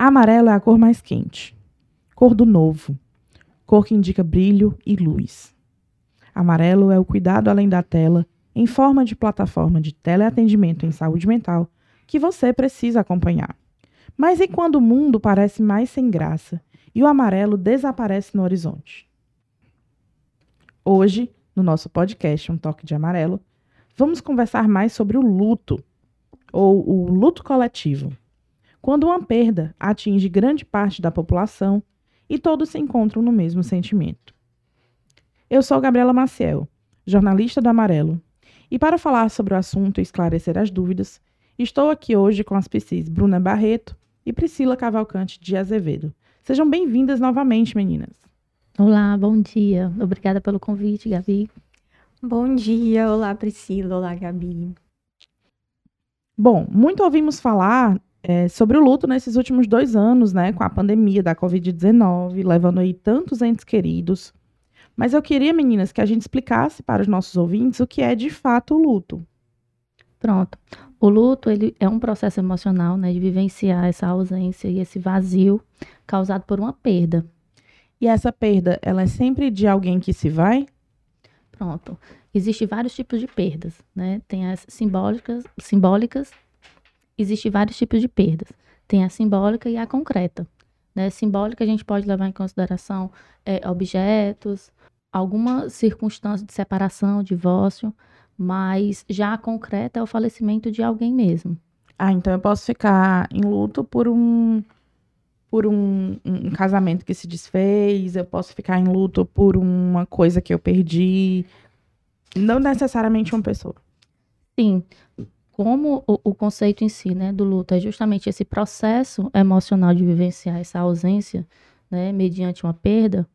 Amarelo é a cor mais quente, cor do novo, cor que indica brilho e luz. Amarelo é o cuidado além da tela, em forma de plataforma de teleatendimento em saúde mental, que você precisa acompanhar. Mas e quando o mundo parece mais sem graça e o amarelo desaparece no horizonte? Hoje, no nosso podcast Um Toque de Amarelo, vamos conversar mais sobre o luto, ou o luto coletivo, quando uma perda atinge grande parte da população e todos se encontram no mesmo sentimento. Eu sou Gabriela Maciel, jornalista do Amarelo, e para falar sobre o assunto e esclarecer as dúvidas, estou aqui hoje com as PCs Bruna Barreto e Priscila Cavalcante de Azevedo. Sejam bem-vindas novamente, meninas. Olá, bom dia. Obrigada pelo convite, Gabi. Bom dia, olá Priscila, olá Gabi. Bom, muito ouvimos falar é, sobre o luto nesses últimos dois anos, né, com a pandemia da Covid-19, levando aí tantos entes queridos. Mas eu queria, meninas, que a gente explicasse para os nossos ouvintes o que é de fato o luto. Pronto. O luto ele é um processo emocional, né, de vivenciar essa ausência e esse vazio causado por uma perda. E essa perda, ela é sempre de alguém que se vai? Pronto. Existem vários tipos de perdas, né? Tem as simbólicas, simbólicas existem vários tipos de perdas. Tem a simbólica e a concreta. Né? Simbólica a gente pode levar em consideração é, objetos, alguma circunstância de separação, divórcio, mas já a concreta é o falecimento de alguém mesmo. Ah, então eu posso ficar em luto por um por um, um, casamento que se desfez, eu posso ficar em luto por uma coisa que eu perdi, não necessariamente uma pessoa. Sim, como o, o, conceito em si, né, do luto é justamente esse processo emocional de vivenciar essa ausência, né, mediante uma perda,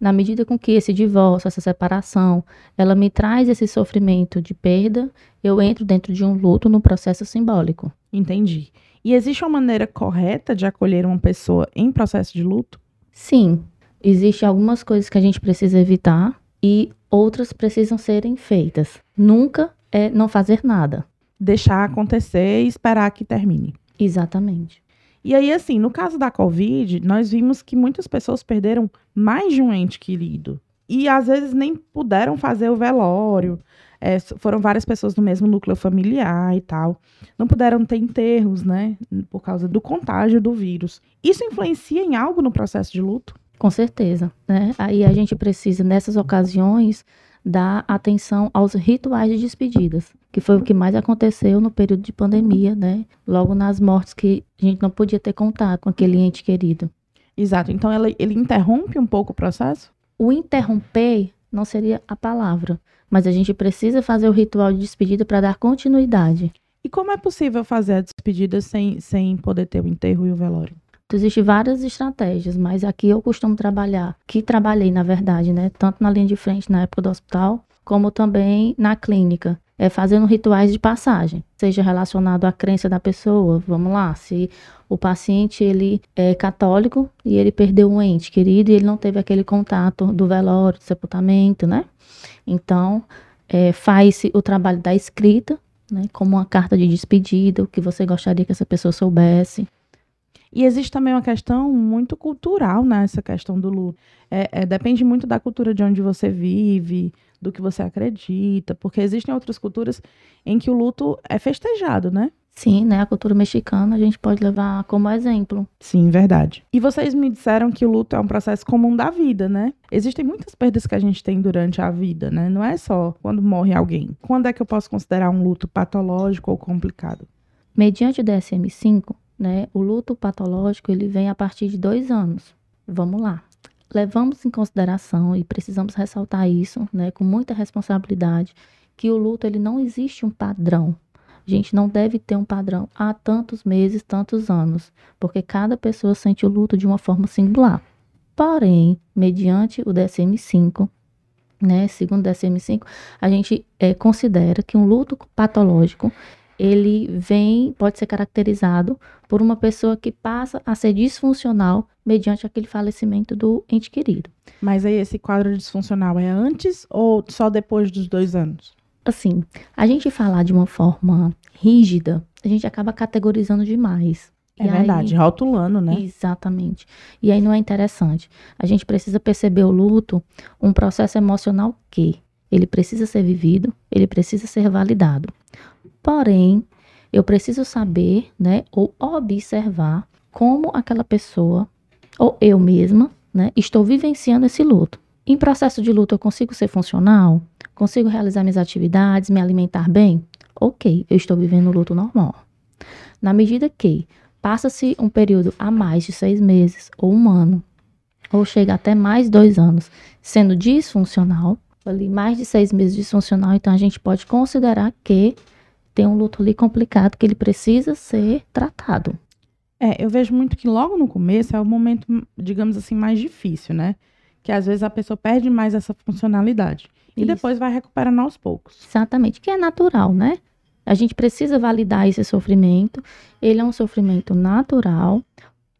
na medida com que esse divórcio, essa separação, ela me traz esse sofrimento de perda, eu entro dentro de um luto no processo simbólico. Entendi. E existe uma maneira correta de acolher uma pessoa em processo de luto? Sim. Existem algumas coisas que a gente precisa evitar e outras precisam serem feitas. Nunca é não fazer nada deixar acontecer e esperar que termine. Exatamente. E aí, assim, no caso da Covid, nós vimos que muitas pessoas perderam mais de um ente querido. E às vezes nem puderam fazer o velório. É, foram várias pessoas no mesmo núcleo familiar e tal. Não puderam ter enterros, né? Por causa do contágio do vírus. Isso influencia em algo no processo de luto? Com certeza, né? Aí a gente precisa, nessas ocasiões, dar atenção aos rituais de despedidas, que foi o que mais aconteceu no período de pandemia, né? Logo nas mortes que a gente não podia ter contato com aquele ente querido. Exato. Então ela, ele interrompe um pouco o processo? O interromper não seria a palavra, mas a gente precisa fazer o ritual de despedida para dar continuidade. E como é possível fazer a despedida sem, sem poder ter o enterro e o velório? Existem várias estratégias, mas aqui eu costumo trabalhar, que trabalhei na verdade, né, tanto na linha de frente na época do hospital, como também na clínica, é fazendo rituais de passagem, seja relacionado à crença da pessoa. Vamos lá, se o paciente ele é católico e ele perdeu um ente querido e ele não teve aquele contato do velório, do sepultamento, né? Então, é, faz-se o trabalho da escrita, né, como uma carta de despedida, o que você gostaria que essa pessoa soubesse. E existe também uma questão muito cultural nessa questão do luto. É, é, depende muito da cultura de onde você vive, do que você acredita, porque existem outras culturas em que o luto é festejado, né? Sim, né? A cultura mexicana a gente pode levar como exemplo. Sim, verdade. E vocês me disseram que o luto é um processo comum da vida, né? Existem muitas perdas que a gente tem durante a vida, né? Não é só quando morre alguém. Quando é que eu posso considerar um luto patológico ou complicado? Mediante o DSM-5, né? O luto patológico ele vem a partir de dois anos. Vamos lá. Levamos em consideração e precisamos ressaltar isso, né, com muita responsabilidade, que o luto ele não existe um padrão. A gente não deve ter um padrão há tantos meses, tantos anos, porque cada pessoa sente o luto de uma forma singular. Porém, mediante o DSM-5, né, segundo o DSM-5, a gente é, considera que um luto patológico ele vem, pode ser caracterizado por uma pessoa que passa a ser disfuncional mediante aquele falecimento do ente querido. Mas aí esse quadro disfuncional é antes ou só depois dos dois anos? Assim, a gente falar de uma forma rígida, a gente acaba categorizando demais. É E aí- verdade, rotulando, né? Exatamente. E aí não é interessante. A gente precisa perceber o luto um processo emocional que ele precisa ser vivido, ele precisa ser validado. Porém, eu preciso saber, né, ou observar como aquela pessoa ou eu mesma, né, estou vivenciando esse luto. Em processo de luto eu consigo ser funcional? Consigo realizar minhas atividades, me alimentar bem? OK, eu estou vivendo o luto normal. Na medida que passa-se um período a mais de seis meses ou um ano, ou chega até mais dois anos, sendo disfuncional, ali mais de seis meses disfuncional, então a gente pode considerar que tem um luto ali complicado que ele precisa ser tratado. É, eu vejo muito que logo no começo é o momento, digamos assim, mais difícil, né? Que às vezes a pessoa perde mais essa funcionalidade. E Isso. depois vai recuperando aos poucos. Exatamente, que é natural, né? A gente precisa validar esse sofrimento, ele é um sofrimento natural,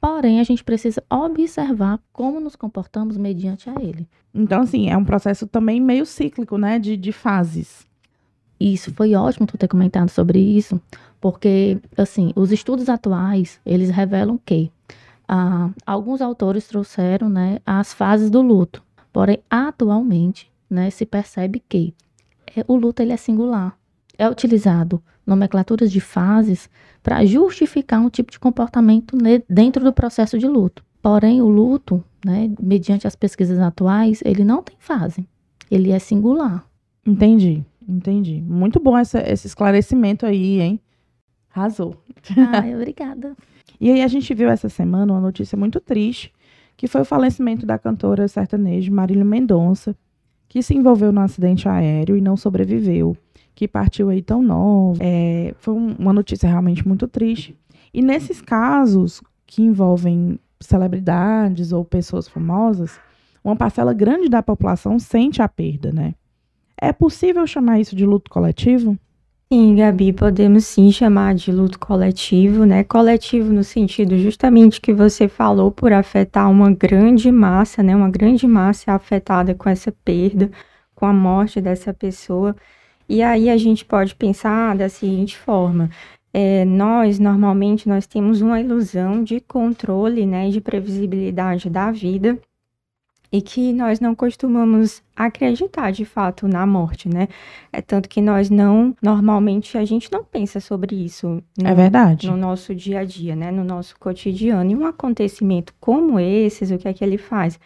porém a gente precisa observar como nos comportamos mediante a ele. Então, assim, é um processo também meio cíclico, né? De, de fases. Isso foi ótimo tu ter comentado sobre isso, porque assim, os estudos atuais, eles revelam que ah, alguns autores trouxeram, né, as fases do luto. Porém, atualmente, né, se percebe que é, o luto ele é singular. É utilizado nomenclaturas de fases para justificar um tipo de comportamento dentro do processo de luto. Porém, o luto, né, mediante as pesquisas atuais, ele não tem fase. Ele é singular. Entendi, entendi. Muito bom essa- esse esclarecimento aí, hein? Arrasou. Ai, obrigada. E aí a gente viu essa semana uma notícia muito triste, que foi o falecimento da cantora sertaneja Marília Mendonça, que se envolveu num acidente aéreo e não sobreviveu, que partiu aí tão nova. É, foi um- uma notícia realmente muito triste. E nesses casos que envolvem celebridades ou pessoas famosas, uma parcela grande da população sente a perda, né? É possível chamar isso de luto coletivo? Sim, Gabi, podemos sim chamar de luto coletivo, né? Coletivo no sentido justamente que você falou por afetar uma grande massa, né? Uma grande massa afetada com essa perda, com a morte dessa pessoa. E aí a gente pode pensar da seguinte forma: é, nós normalmente nós temos uma ilusão de controle, né? De previsibilidade da vida. E que nós não costumamos acreditar de fato na morte, né? É tanto que nós não, normalmente a gente não pensa sobre isso no, É verdade. no nosso dia a dia, né? No nosso cotidiano. E um acontecimento como esses, o que é que ele faz?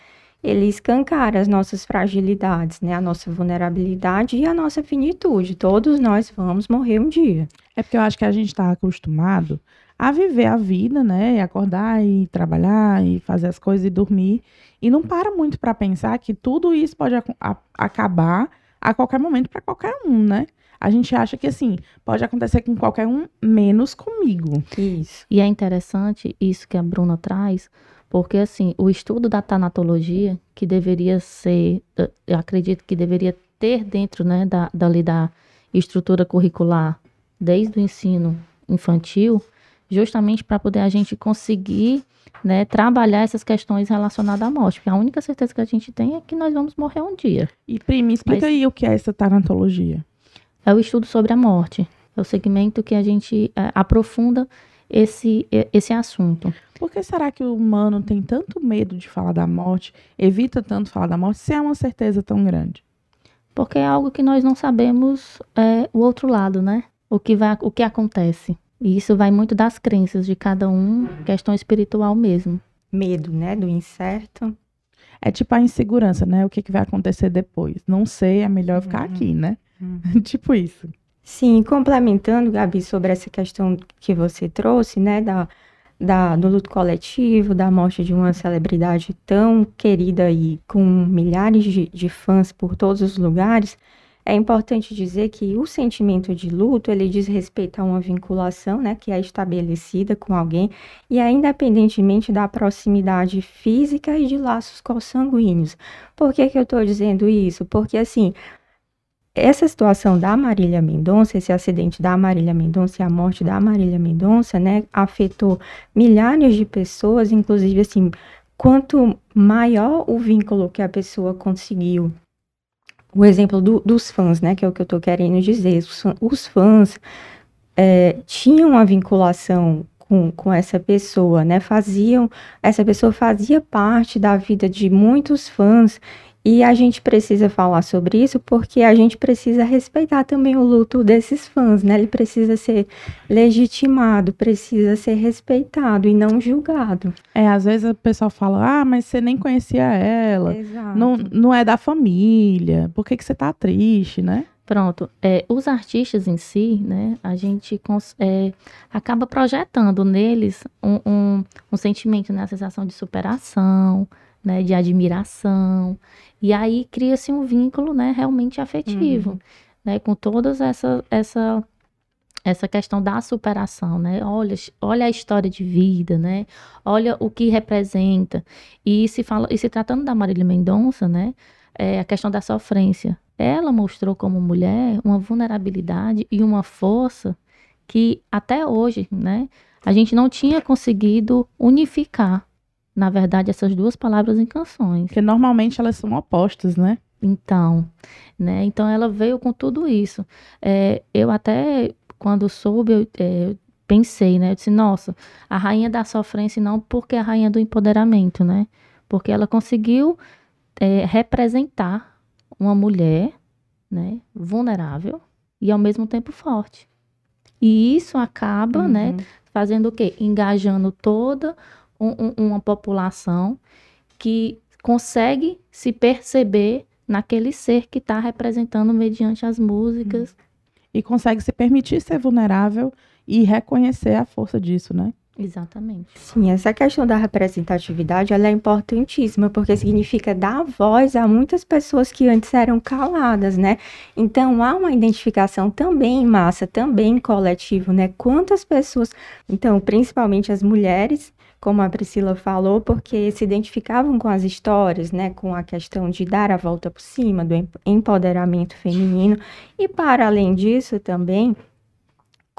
Ele escancara as nossas fragilidades, né? A nossa vulnerabilidade e a nossa finitude. Todos nós vamos morrer um dia. É porque eu acho que a gente está acostumado a viver a vida, né? E acordar e trabalhar e fazer as coisas e dormir. E não para muito para pensar que tudo isso pode acabar a qualquer momento para qualquer um, né? A gente acha que assim, pode acontecer com qualquer um, menos comigo. Isso. E é interessante isso que a Bruna traz, porque assim, o estudo da tanatologia, que deveria ser, eu acredito que deveria ter dentro, né, da, dali da estrutura curricular, desde o ensino infantil, justamente para poder a gente conseguir, né, trabalhar essas questões relacionadas à morte, porque a única certeza que a gente tem é que nós vamos morrer um dia. E Prima, explica Mas- aí o que é essa tanatologia. É o estudo sobre a morte. É o segmento que a gente eh, aprofunda esse, eh, esse assunto. Por que será que o humano tem tanto medo de falar da morte, evita tanto falar da morte, se é uma certeza tão grande? Porque é algo que nós não sabemos é, o outro lado, né? O que, vai, o que acontece. E isso vai muito das crenças de cada um, questão espiritual mesmo. Medo, né? Do incerto. É tipo a insegurança, né? O que, que vai acontecer depois? Não sei, é melhor ficar Uhum. aqui, né? tipo isso. Sim, complementando, Gabi, sobre essa questão que você trouxe, né, da, da, do luto coletivo, da morte de uma celebridade tão querida e com milhares de, de fãs por todos os lugares, é importante dizer que o sentimento de luto, ele diz respeito a uma vinculação, né, que é estabelecida com alguém, e é independentemente da proximidade física e de laços consanguíneos. Por que que eu estou dizendo isso? Porque, assim, essa situação da Marília Mendonça, esse acidente da Marília Mendonça e a morte da Marília Mendonça, né, afetou milhares de pessoas, inclusive assim, quanto maior o vínculo que a pessoa conseguiu, o exemplo do- dos fãs, né, que é o que eu tô querendo dizer, os, os fãs é, tinham uma vinculação com, com essa pessoa, né? Faziam, essa pessoa fazia parte da vida de muitos fãs e a gente precisa falar sobre isso porque a gente precisa respeitar também o luto desses fãs, né? Ele precisa ser legitimado, precisa ser respeitado e não julgado. É, às vezes o pessoal fala, ah, mas você nem conhecia ela, Exato. não, não é da família, por que, que você tá triste, né? Pronto. É, os artistas em si, né, a gente é, acaba projetando neles um, um, um sentimento, né, a sensação de superação, né, de admiração. E aí cria-se um vínculo, né, realmente afetivo, né, com todas essa, essa, essa questão da superação, né? Olha, olha a história de vida, né? Olha o que representa. E se fala, e se tratando da Marília Mendonça, né, é, a questão da sofrência. Ela mostrou como mulher uma vulnerabilidade e uma força que até hoje, né, a gente não tinha conseguido unificar, na verdade, essas duas palavras em canções. Porque normalmente elas são opostas, né? Então, né? Então ela veio com tudo isso. É, eu até, quando soube, eu, é, pensei, né? Eu disse, nossa, a rainha da sofrência não porque a rainha do empoderamento, né? Porque ela conseguiu é, representar uma mulher, né? Vulnerável e ao mesmo tempo forte. E isso acaba, né? Uhum. Fazendo o quê? Engajando toda um- um- uma população que consegue se perceber naquele ser que está representando mediante as músicas. E consegue se permitir ser vulnerável e reconhecer a força disso, né? Exatamente. Sim, essa questão da representatividade ela é importantíssima, porque significa dar voz a muitas pessoas que antes eram caladas, né? Então há uma identificação também em massa, também em coletivo, né? Quantas pessoas, então, principalmente as mulheres, como a Priscila falou, porque se identificavam com as histórias, né? Com a questão de dar a volta por cima, do em- empoderamento feminino, e para além disso também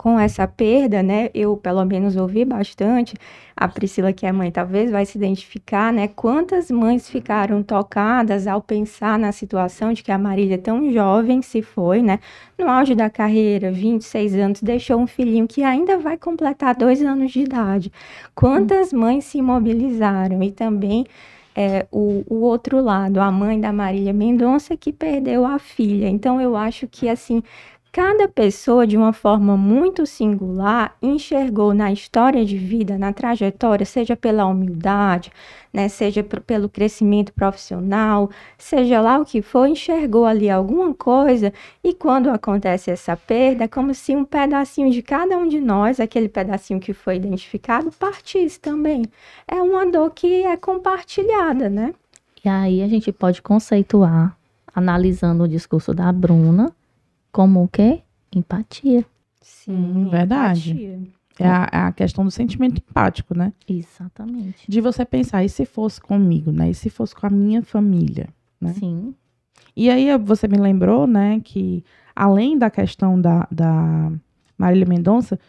com essa perda, né? Eu pelo menos ouvi bastante. A Priscila, que é mãe, talvez vai se identificar, né? Quantas mães ficaram tocadas ao pensar na situação de que a Marília, tão jovem, se foi, né? No auge da carreira, 26 anos, deixou um filhinho que ainda vai completar dois anos de idade. Quantas mães se mobilizaram? E também é, o, o outro lado, a mãe da Marília Mendonça, que perdeu a filha. Então, eu acho que, assim, Cada pessoa, de uma forma muito singular, enxergou na história de vida, na trajetória, seja pela humildade, né, seja pelo crescimento profissional, seja lá o que for, enxergou ali alguma coisa, e quando acontece essa perda, é como se um pedacinho de cada um de nós, aquele pedacinho que foi identificado, partisse também. É uma dor que é compartilhada, né? E aí a gente pode conceituar, analisando o discurso da Bruna, como o quê? Empatia. Sim, verdade. empatia. É a, é a questão do sentimento empático, né? Exatamente. De você pensar, e se fosse comigo, né? E se fosse com a minha família? né? Sim. E aí você me lembrou, né, que além da questão da, da Marília Mendonça,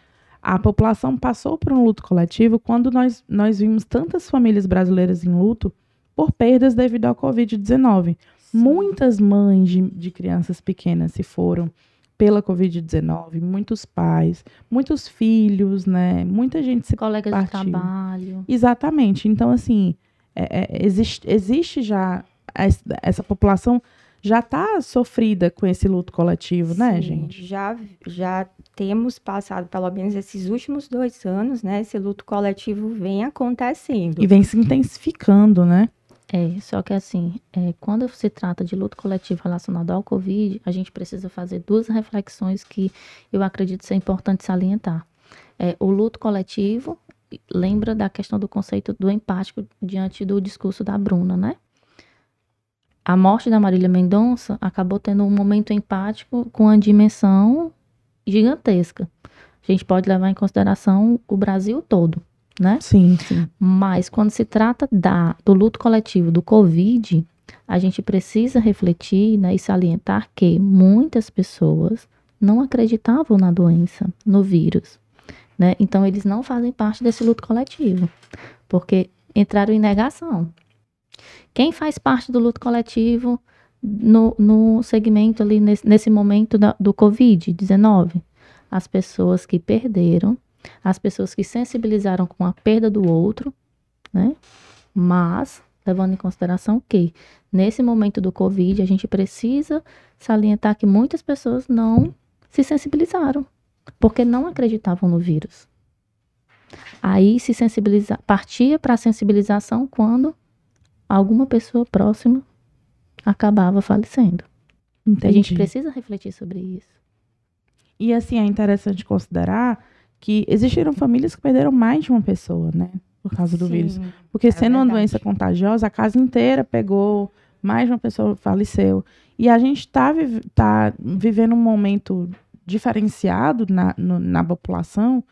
a população passou por um luto coletivo quando nós, nós vimos tantas famílias brasileiras em luto por perdas devido ao Covid-19. Muitas mães de, de crianças pequenas se foram pela Covid-19, muitos pais, muitos filhos, né? Muita gente se Colegas partiu. de trabalho. Exatamente. Então, assim, é- é- existe, existe já es- essa população já está sofrida com esse luto coletivo, né, Sim, gente? Já, já temos passado, pelo menos esses últimos dois anos, né? Esse luto coletivo vem acontecendo. E vem se intensificando, né? É, só que assim, é, quando se trata de luto coletivo relacionado ao Covid, a gente precisa fazer duas reflexões que eu acredito ser importante salientar. É, o luto coletivo lembra da questão do conceito do empático diante do discurso da Bruna, né? A morte da Marília Mendonça acabou tendo um momento empático com a dimensão gigantesca. A gente pode levar em consideração o Brasil todo, né? Sim, sim. Mas quando se trata da, do luto coletivo do Covid, a gente precisa refletir né, e salientar que muitas pessoas não acreditavam na doença, no vírus. Né? Então, eles não fazem parte desse luto coletivo, porque entraram em negação. Quem faz parte do luto coletivo no, no segmento ali, nesse, nesse momento da- do Covid-19? As pessoas que perderam as pessoas que sensibilizaram com a perda do outro, né? Mas levando em consideração que nesse momento do Covid a gente precisa salientar que muitas pessoas não se sensibilizaram porque não acreditavam no vírus. Aí se sensibiliza, partia para a sensibilização quando alguma pessoa próxima acabava falecendo. Entendi. A gente precisa refletir sobre isso. E assim, é interessante considerar que existiram famílias que perderam mais de uma pessoa, né? Por causa do Sim, vírus. Porque é sendo verdade. uma doença contagiosa, a casa inteira pegou, mais de uma pessoa faleceu. E a gente está tá vivendo um momento diferenciado na, no, na população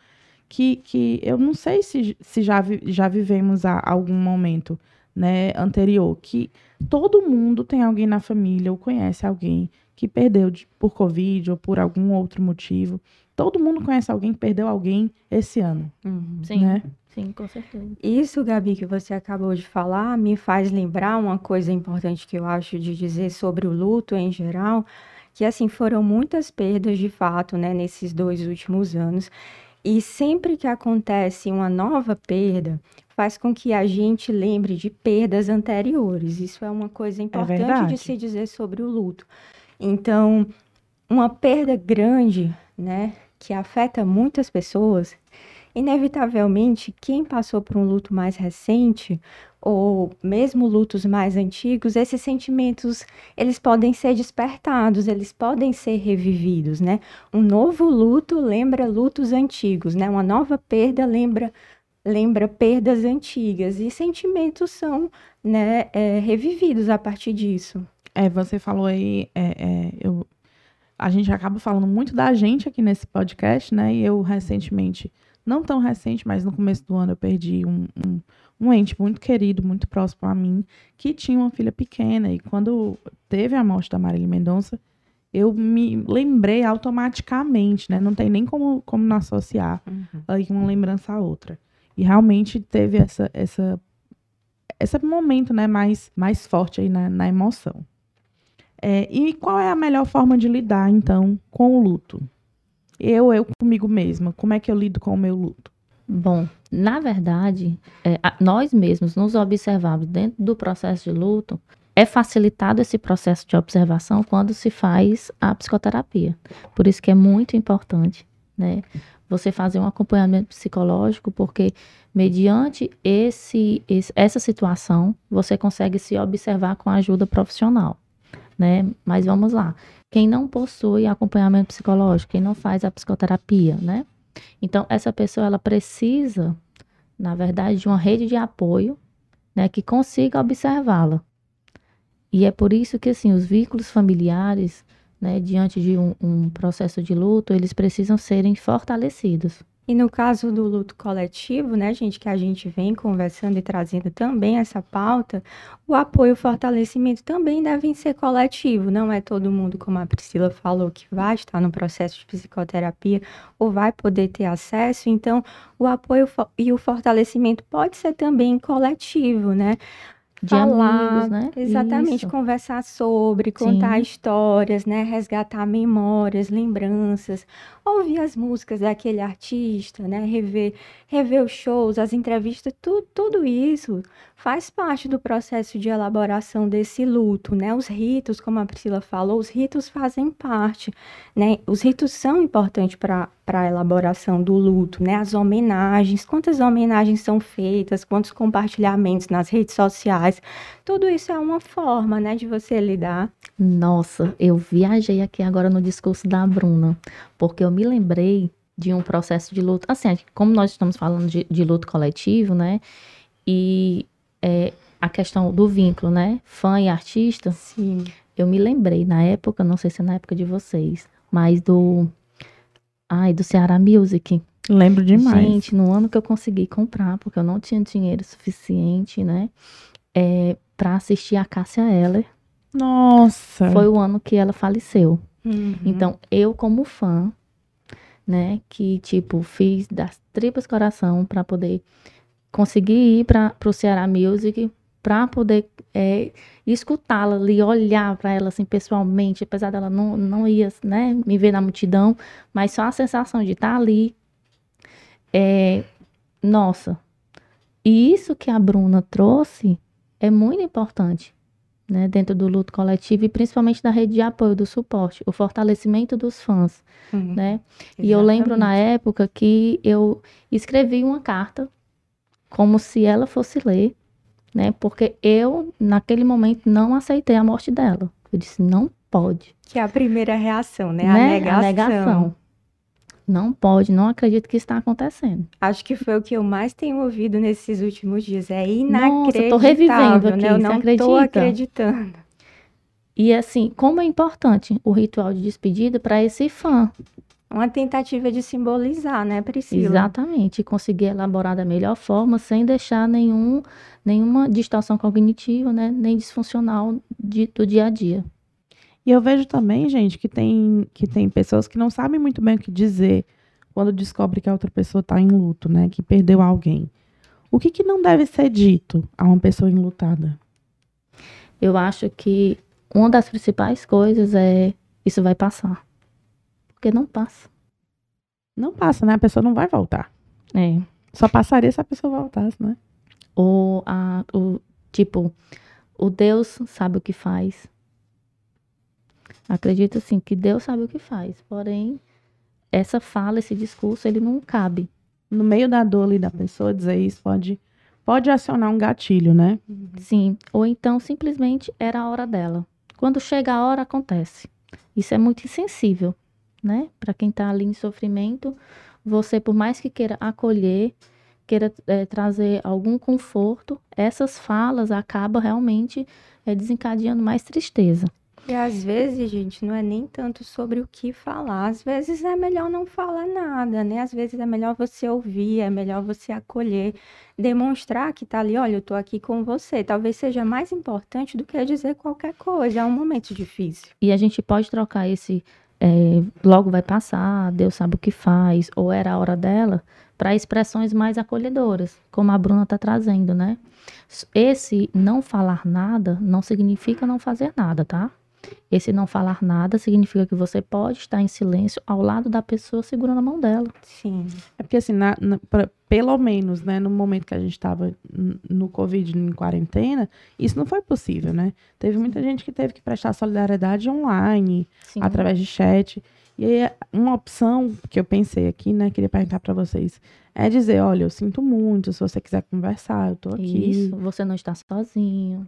que, que eu não sei se, se já, vi, já vivemos a, algum momento né, anterior, que todo mundo tem alguém na família ou conhece alguém que perdeu de, por Covid ou por algum outro motivo. Todo mundo conhece alguém que perdeu alguém esse ano. Uhum. Sim, né? sim, com certeza. Isso, Gabi, que você acabou de falar, me faz lembrar uma coisa importante que eu acho de dizer sobre o luto em geral, que assim foram muitas perdas de fato, né, nesses dois últimos anos. E sempre que acontece uma nova perda, faz com que a gente lembre de perdas anteriores. Isso é uma coisa é importante é de se dizer sobre o luto. Então, uma perda grande, né, que afeta muitas pessoas, inevitavelmente, quem passou por um luto mais recente ou mesmo lutos mais antigos, esses sentimentos, eles podem ser despertados, eles podem ser revividos, né? Um novo luto lembra lutos antigos, né? Uma nova perda lembra lembra perdas antigas e sentimentos são né, é, revividos a partir disso. É, você falou aí, é, é, eu, a gente acaba falando muito da gente aqui nesse podcast, né? E eu recentemente, não tão recente, mas no começo do ano eu perdi um, um um ente muito querido, muito próximo a mim, que tinha uma filha pequena. E quando teve a morte da Marília Mendonça, eu me lembrei automaticamente, né? Não tem nem como, como não associar uhum. uma lembrança à outra. E realmente teve essa, essa, esse momento, né? Mais, mais forte aí na, na emoção. É, e qual é a melhor forma de lidar, então, com o luto? Eu, eu comigo mesma, como é que eu lido com o meu luto? Bom, na verdade, é, nós mesmos nos observamos dentro do processo de luto. É facilitado esse processo de observação quando se faz a psicoterapia. Por isso que é muito importante, né? Você fazer um acompanhamento psicológico, porque mediante esse, esse, essa situação, você consegue se observar com a ajuda profissional, né? Mas vamos lá. Quem não possui acompanhamento psicológico, quem não faz a psicoterapia, né? Então, essa pessoa ela precisa, na verdade, de uma rede de apoio né, que consiga observá-la. E é por isso que assim, os vínculos familiares, né, diante de um, um processo de luto, eles precisam serem fortalecidos. E no caso do luto coletivo, né, gente, que a gente vem conversando e trazendo também essa pauta, o apoio e o fortalecimento também devem ser coletivo. Não é todo mundo, como a Priscila falou, que vai estar no processo de psicoterapia ou vai poder ter acesso. Então, o apoio e o fortalecimento pode ser também coletivo, né? De falar, amigos, né? Exatamente, Isso. conversar sobre, contar Sim. histórias, né? Resgatar memórias, lembranças, ouvir as músicas daquele artista, né? Rever, rever os shows, as entrevistas, tu, tudo isso faz parte do processo de elaboração desse luto, né? Os ritos, como a Priscila falou, os ritos fazem parte, né? Os ritos são importantes para para a elaboração do luto, né? As homenagens, quantas homenagens são feitas, quantos compartilhamentos nas redes sociais, tudo isso é uma forma, né, de você lidar. Nossa, eu viajei aqui agora no discurso da Bruna, porque eu me lembrei de um processo de luto, assim, como nós estamos falando de, de luto coletivo, né? E é, a questão do vínculo, né? Fã e artista. Sim. Eu me lembrei na época, não sei se é na época de vocês, mas do Ai, do Ceará Music. Lembro demais. Gente, no ano que eu consegui comprar, porque eu não tinha dinheiro suficiente, né? É, pra assistir a Cássia Eller. Nossa! Foi o ano que ela faleceu. Uhum. Então, eu como fã, né, que tipo, fiz das tripas coração para poder conseguir ir para o Ceará Music para poder é, escutá-la ali, olhar para ela assim pessoalmente, apesar dela não, não ia né, me ver na multidão, mas só a sensação de estar tá ali é, nossa, e isso que a Bruna trouxe é muito importante, né, dentro do luto coletivo e principalmente da rede de apoio, do suporte, o fortalecimento dos fãs, Uhum. né? E eu lembro na época que eu escrevi uma carta como se ela fosse ler, né? Porque eu, naquele momento, não aceitei a morte dela. Eu disse, não pode. Que é a primeira reação, né? né? A negação. A negação. Não pode, não acredito que está acontecendo. Acho que foi o que eu mais tenho ouvido nesses últimos dias. É Nossa, inacreditável, tô revivendo aqui, né? Eu não acredita? acreditando. E assim, como é importante o ritual de despedida para esse fã. Uma tentativa de simbolizar, né, Priscila? Exatamente, conseguir elaborar da melhor forma, sem deixar nenhum, nenhuma distorção cognitiva, né? Nem disfuncional de- do dia a dia. E eu vejo também, gente, que tem, que tem pessoas que não sabem muito bem o que dizer quando descobre que a outra pessoa está em luto, né? Que perdeu alguém. O que, que não deve ser dito a uma pessoa enlutada? Eu acho que uma das principais coisas é isso vai passar. Porque não passa. Não passa, né? A pessoa não vai voltar. É. Só passaria se a pessoa voltasse, né? Ou a, o tipo, o Deus sabe o que faz. Acredito assim que Deus sabe o que faz. Porém, essa fala, esse discurso, ele não cabe. No meio da dor ali da pessoa, dizer isso pode, pode acionar um gatilho, né? Sim. Ou então simplesmente era a hora dela. Quando chega a hora, acontece. Isso é muito insensível, né? Para quem tá ali em sofrimento, você, por mais que queira acolher, queira eh, trazer algum conforto, essas falas acabam realmente eh, desencadeando mais tristeza. E às vezes, gente, não é nem tanto sobre o que falar. Às vezes é melhor não falar nada, né? Às vezes é melhor você ouvir, é melhor você acolher, demonstrar que tá ali, olha, eu tô aqui com você. Talvez seja mais importante do que dizer qualquer coisa. É um momento difícil. E a gente pode trocar esse eh, logo vai passar, Deus sabe o que faz, ou era a hora dela, para expressões mais acolhedoras, como a Bruna está trazendo, né? Esse não falar nada não significa não fazer nada, tá? Esse não falar nada significa que você pode estar em silêncio ao lado da pessoa segurando a mão dela. Sim. É porque, assim, na- na- pra- pelo menos, né, no momento que a gente estava no Covid, em quarentena, isso não foi possível, né? Teve muita gente que teve que prestar solidariedade online, Sim. através de chat. E aí, uma opção que eu pensei aqui, né, queria perguntar para vocês, é dizer, olha, eu sinto muito, se você quiser conversar, eu tô aqui. Isso, você não está sozinho.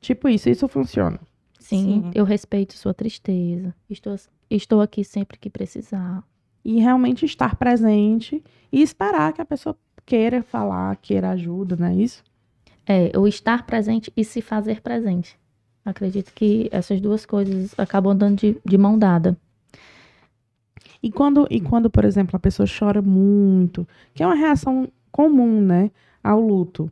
Tipo isso, isso funciona. Sim, Sim. eu respeito sua tristeza. Estou, estou aqui sempre que precisar. E realmente estar presente e esperar que a pessoa queira falar, queira ajuda, não é isso? É, o estar presente e se fazer presente. Acredito que essas duas coisas acabam andando de, de mão dada. E quando, e quando, por exemplo, a pessoa chora muito, que é uma reação comum, né, ao luto,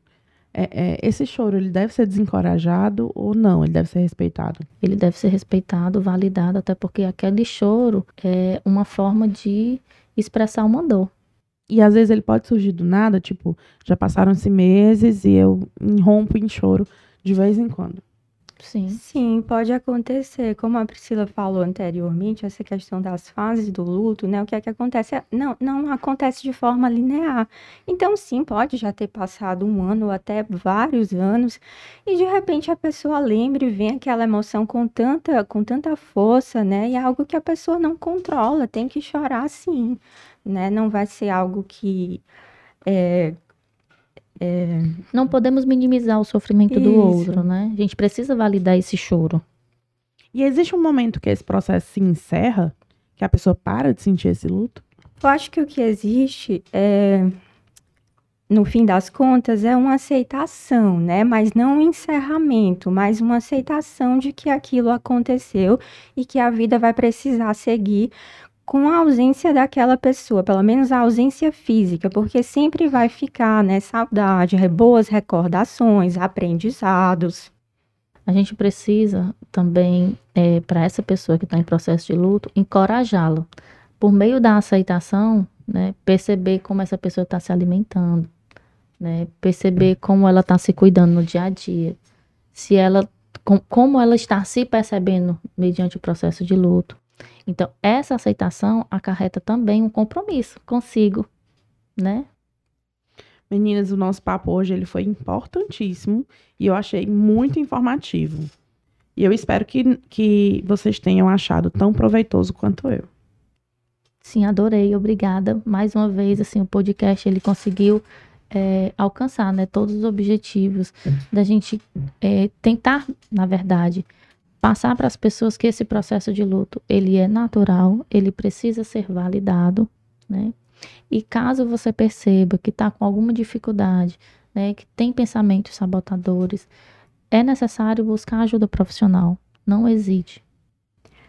é, é, esse choro, ele deve ser desencorajado ou não? Ele deve ser respeitado? Ele deve ser respeitado, validado, até porque aquele choro é uma forma de expressar uma dor. E às vezes ele pode surgir do nada, tipo, já passaram-se meses e eu rompo em choro de vez em quando. Sim. Sim, pode acontecer. Como a Priscila falou anteriormente, essa questão das fases do luto, né? O que é que acontece? É- Não, não acontece de forma linear. Então, sim, pode já ter passado um ano ou até vários anos, e de repente a pessoa lembra e vem aquela emoção com tanta, com tanta força, né? E é algo que a pessoa não controla, tem que chorar sim, né? Não vai ser algo que é, Não podemos minimizar o sofrimento do Isso. outro, né? A gente precisa validar esse choro. E existe um momento que esse processo se encerra, que a pessoa para de sentir esse luto? Eu acho que o que existe é, no fim das contas, é uma aceitação, né? Mas não um encerramento, mas uma aceitação de que aquilo aconteceu e que a vida vai precisar seguir com a ausência daquela pessoa, pelo menos a ausência física, porque sempre vai ficar, né? Saudade, boas recordações, aprendizados. A gente precisa também, para essa pessoa que está em processo de luto, encorajá-la. Por meio da aceitação, né, perceber como essa pessoa está se alimentando, né, perceber como ela está se cuidando no dia a dia, se ela, com- como ela está se percebendo mediante o processo de luto. Então, essa aceitação acarreta também um compromisso consigo, né? Meninas, o nosso papo hoje ele foi importantíssimo e eu achei muito informativo. E eu espero que, que vocês tenham achado tão proveitoso quanto eu. Sim, adorei, obrigada. Mais uma vez, assim, o podcast ele conseguiu é, alcançar, né, todos os objetivos da gente é, tentar, na verdade, passar para as pessoas que esse processo de luto ele é natural, ele precisa ser validado, né? E caso você perceba que está com alguma dificuldade, né, que tem pensamentos sabotadores, é necessário buscar ajuda profissional. Não hesite.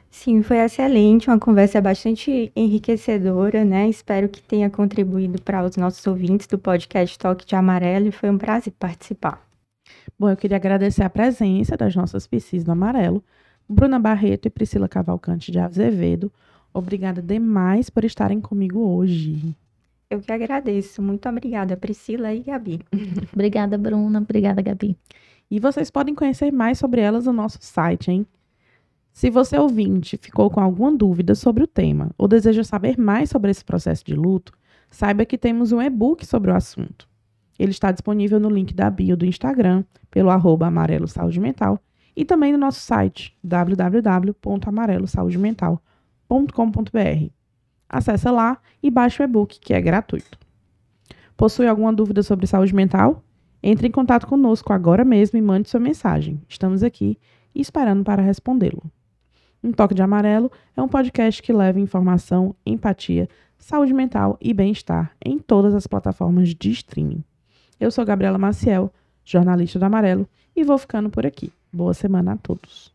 Sim, foi excelente, uma conversa bastante enriquecedora, né? Espero que tenha contribuído para os nossos ouvintes do podcast Toque de Amarelo e foi um prazer participar. Bom, eu queria agradecer a presença das nossas PCs do Amarelo, Bruna Barreto e Priscila Cavalcante de Azevedo. Obrigada demais por estarem comigo hoje. Eu que agradeço. Muito obrigada, Priscila e Gabi. Obrigada, Bruna. Obrigada, Gabi. E vocês podem conhecer mais sobre elas no nosso site, hein? Se você ouvinte ficou com alguma dúvida sobre o tema ou deseja saber mais sobre esse processo de luto, saiba que temos um e-book sobre o assunto. Ele está disponível no link da bio do Instagram, pelo arroba amarelo saúde mental, e também no nosso site www.amarelosaudemental.com.br. Acesse lá e baixe o e-book, que é gratuito. Possui alguma dúvida sobre saúde mental? Entre em contato conosco agora mesmo e mande sua mensagem. Estamos aqui esperando para respondê-lo. Um Toque de Amarelo é um podcast que leva informação, empatia, saúde mental e bem-estar em todas as plataformas de streaming. Eu sou Gabriela Maciel, jornalista do Amarelo, e vou ficando por aqui. Boa semana a todos.